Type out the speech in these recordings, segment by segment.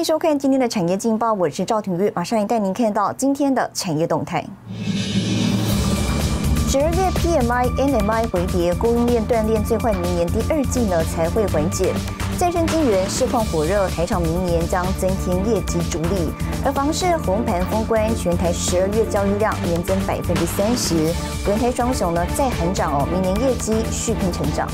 迎收看今天的产业劲报，我是赵廷玉，马上也带您看到今天的产业动态。十二月 PMI、NMI 回跌，供应链断裂，最坏明年第二季呢才会缓解。再生晶源市况火热，台厂明年将增添业绩主力。而房市红盘封关，全台十二月交易量年增百分之三十，轮胎双雄呢再喊涨哦，明年业绩续拼成长。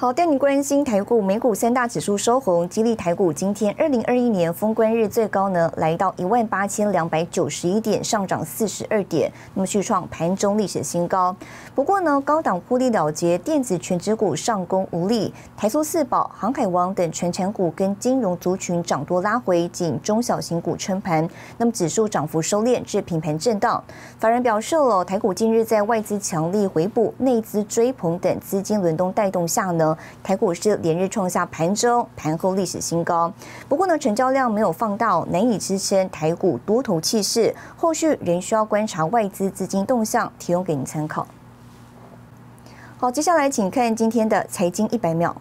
好，带你关心台股、美股三大指数收红，激励台股今天二零二一年封关日最高呢，来到一万八千两百九十一点，上涨四十二点，那么续创盘中历史新高。不过呢，高档获利了结，电子全指股上攻无力，台塑四宝、航海王等全产股跟金融族群涨多拉回，仅中小型股撑盘，那么指数涨幅收敛至平盘震荡。法人表示了，台股近日在外资强力回补、内资追捧等资金轮动带动下呢。台股市连日创下盘中、盘后历史新高，不过呢，成交量没有放大，难以支撑台股多头气势。后续仍需要观察外资资金动向，提供给您参考。好，接下来请看今天的财经一百秒。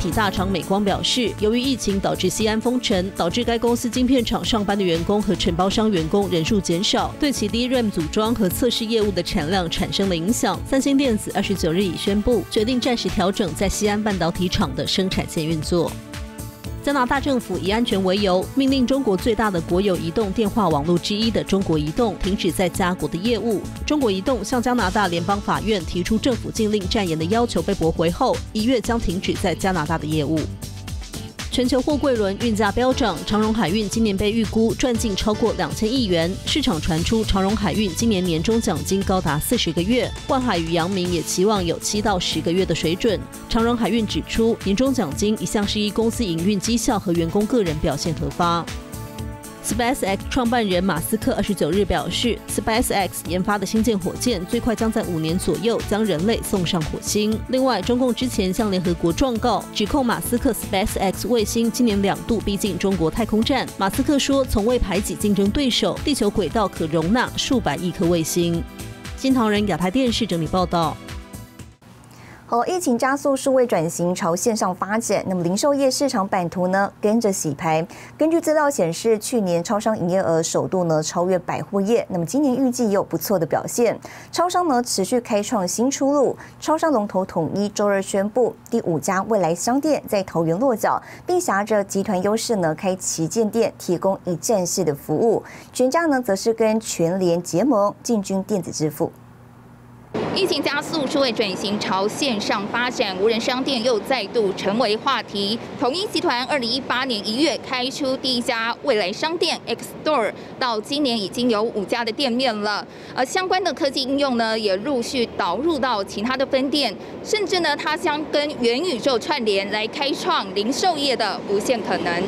体大厂美光表示，由于疫情导致西安封城，导致该公司晶片厂上班的员工和承包商员工人数减少，对其 DRAM 组装和测试业务的产量产生了影响。三星电子二十九日已宣布，决定暂时调整在西安半导体厂的生产线运作。加拿大政府以安全为由，命令中国最大的国有移动电话网络之一的中国移动停止在加国的业务。中国移动向加拿大联邦法院提出政府禁令暂延的要求被驳回后，一月将停止在加拿大的业务。全球货柜轮运价飙涨，长荣海运今年被预估赚进超过两千亿元。市场传出长荣海运今年年终奖金高达四十个月，万海与阳明也期望有七到十个月的水准。长荣海运指出，年终奖金一向是依公司营运绩效和员工个人表现核发。SpaceX 创办人马斯克二十九日表示，SpaceX 研发的星舰火箭最快将在五年左右将人类送上火星。另外，中共之前向联合国状告，指控马斯克 SpaceX 卫星今年两度逼近中国太空站。马斯克说，从未排挤竞争对手，地球轨道可容纳数百亿颗卫星。新唐人亚太电视整理报道。好，疫情加速数位转型朝线上发展，那么零售业市场版图呢跟着洗牌。根据资料显示，去年超商营业额首度呢超越百货业，那么今年预计也有不错的表现。超商呢持续开创新出路，超商龙头统一周二宣布第五家未来商店在桃园落脚，并挟着集团优势呢开旗舰店，提供一站式的服务。全家呢则是跟全联结盟，进军电子支付。疫情加速，数位转型朝线上发展，无人商店又再度成为话题。统一集团二零一八年一月开出第一家未来商店 X Store，到今年已经有五家的店面了。而相关的科技应用呢，也陆续导入到其他的分店，甚至呢，它将跟元宇宙串联，来开创零售业的无限可能。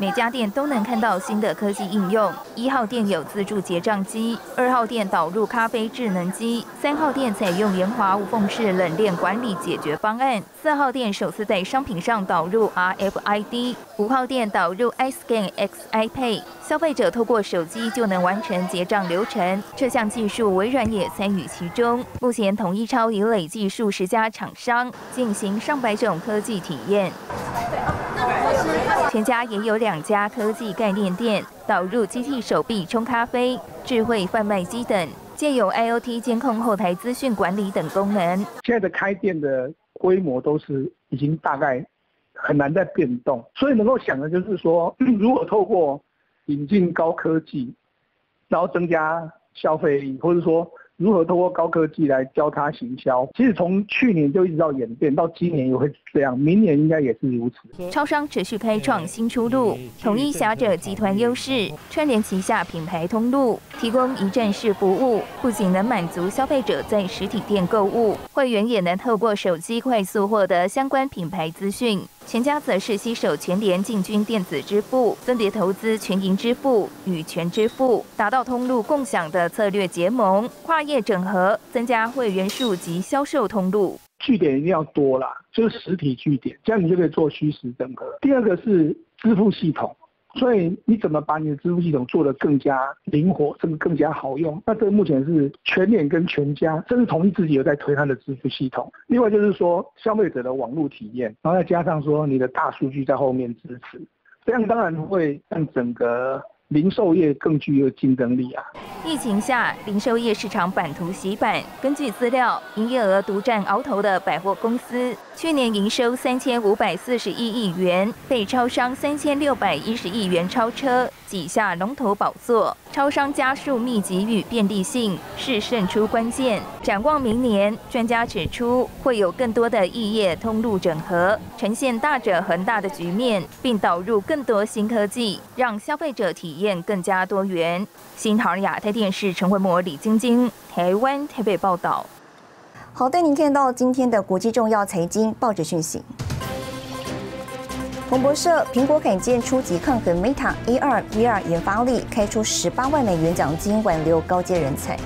每家店都能看到新的科技应用。一号店有自助结账机，二号店导入咖啡智能机，三号店采用研华无缝式冷链管理解决方案，四号店首次在商品上导入 RFID，五号店导入 iScan XIP，消费者透过手机就能完成结账流程。这项技术微软也参与其中。目前统一超已累计数十家厂商进行上百种科技体验。全家也有两家科技概念店，导入机器手臂冲咖啡、智慧贩卖机等，借有 IOT 监控后台资讯管理等功能。现在的开店的规模都是已经大概很难再变动，所以能够想的就是说，如果透过引进高科技，然后增加消费力，或者说。如何通过高科技来教他行销？其实从去年就一直到演变，到今年也会这样，明年应该也是如此。超商持续开创新出路，统一侠者集团优势，串联旗下品牌通路，提供一站式服务，不仅能满足消费者在实体店购物，会员也能透过手机快速获得相关品牌资讯。全家则是携手全联进军电子支付，分别投资全银支付与全支付，达到通路共享的策略结盟，跨业整合，增加会员数及销售通路。据点一定要多啦，就是实体据点，这样你就可以做虚实整合。第二个是支付系统，所以你怎么把你的支付系统做得更加灵活，甚至更加好用？那这目前是全脸跟全家，甚至统一自己有在推它的支付系统。另外就是说消费者的网络体验，然后再加上说你的大数据在后面支持，这样当然会让整个。零售业更具有竞争力啊！疫情下，零售业市场版图洗版。根据资料，营业额独占鳌头的百货公司，去年营收三千五百四十一亿元，被超商三千六百一十亿元超车，挤下龙头宝座。超商加速密集与便利性是胜出关键。展望明年，专家指出会有更多的异业通路整合，呈现大者恒大的局面，并导入更多新科技，让消费者体验更加多元。新唐亚太电视陈慧模、李晶晶，台湾台北报道。好，带您看到今天的国际重要财经报纸讯息。彭博社：苹果罕见初级抗衡 Meta A 二 VR 研发力，开出十八万美元奖金挽留高阶人才。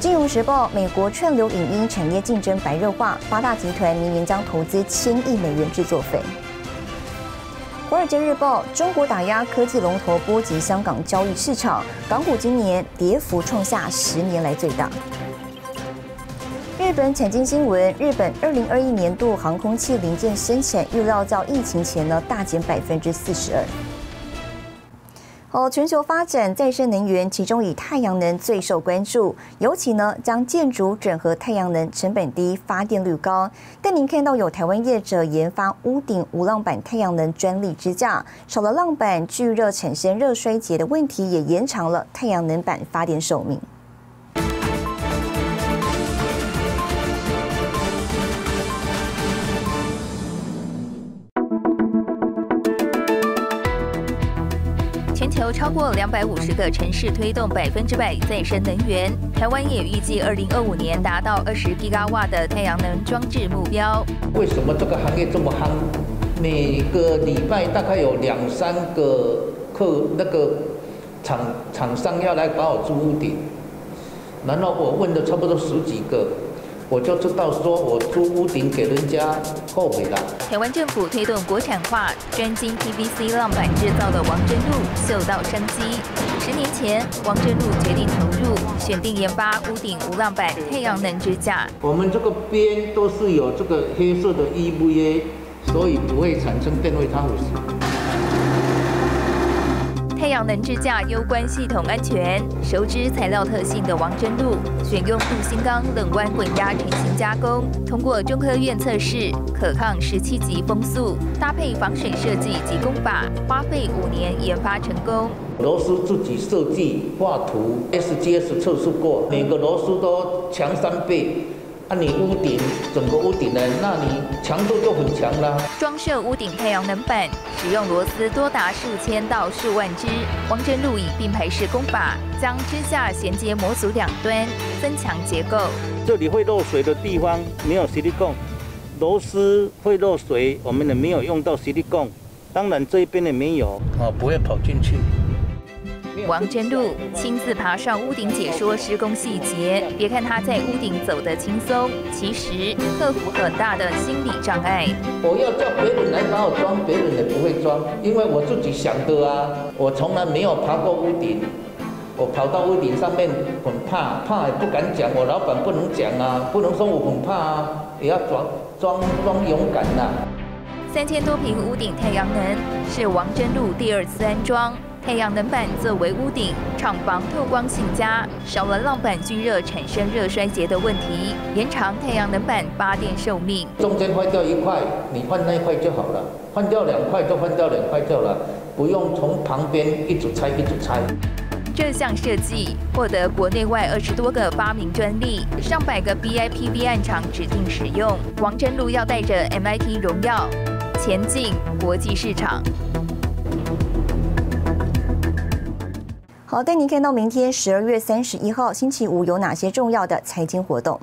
金融时报：美国串流影音产业竞争白热化，八大集团明年将投资千亿美元制作费。华尔街日报：中国打压科技龙头，波及香港交易市场，港股今年跌幅创下十年来最大。日本产经新闻：日本二零二一年度航空器零件生产预料较疫情前呢大减百分之四十二。哦，全球发展再生能源，其中以太阳能最受关注，尤其呢将建筑整合太阳能，成本低，发电率高。但您看到有台湾业者研发屋顶无浪板太阳能专利支架，少了浪板聚热产生热衰竭的问题，也延长了太阳能板发电寿命。有超过两百五十个城市推动百分之百再生能源，台湾也预计二零二五年达到二十吉瓦的太阳能装置目标。为什么这个行业这么夯？每个礼拜大概有两三个客那个厂厂商要来把我租屋顶，然后我问的差不多十几个。我就知道，说我租屋顶给人家后悔了。台湾政府推动国产化，专精 PVC 浪板制造的王真路嗅到商机。十年前，王真路决定投入，选定研发屋顶无浪板太阳能支架。我们这个边都是有这个黑色的 EVA，所以不会产生电位差腐蚀。太阳能支架攸关系统安全，熟知材料特性的王真路选用镀锌钢冷弯滚压成型加工，通过中科院测试，可抗十七级风速，搭配防水设计及工法，花费五年研发成功。螺丝自己设计画图，SGS 测试过，每个螺丝都强三倍。那你屋顶整个屋顶呢？那你强度就很强啦。装设屋顶太阳能板，使用螺丝多达数千到数万只。王真路以并排式工法，将支架衔接模组两端，增强结构。这里会漏水的地方没有 silicone，螺丝会漏水，我们也没有用到 silicone。当然这一边也没有，啊，不会跑进去。王真路亲自爬上屋顶解说施工细节，别看他在屋顶走得轻松，其实克服很大的心理障碍。我要叫别人来帮我装，别人也不会装，因为我自己想的啊。我从来没有爬过屋顶，我跑到屋顶上面很怕，怕也不敢讲，我老板不能讲啊，不能说我很怕啊，也要装装装勇敢呐。三千多平屋顶太阳能是王真路第二次安装。太阳能板作为屋顶，厂房透光性佳，少了浪板聚热产生热衰竭的问题，延长太阳能板发电寿命。中间坏掉一块，你换那一块就好了；换掉两块就换掉两块掉了，不用从旁边一组拆一组拆。这项设计获得国内外二十多个发明专利，上百个 BIPV 案厂指定使用。王真路要带着 MIT 荣耀前进国际市场。好，带您看到明天十二月三十一号星期五有哪些重要的财经活动。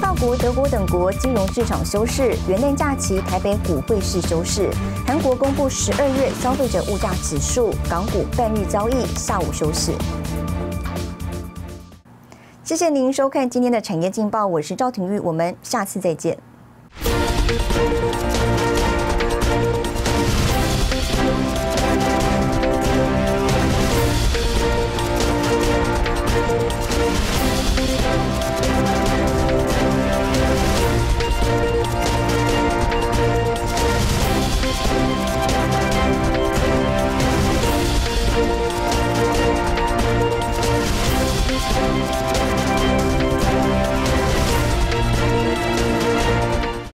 法国、德国等国金融市场休市，元旦假期台北股汇市休市。韩国公布十二月消费者物价指数，港股半日交易下午休市。谢谢您收看今天的产业劲报，我是赵廷玉，我们下次再见。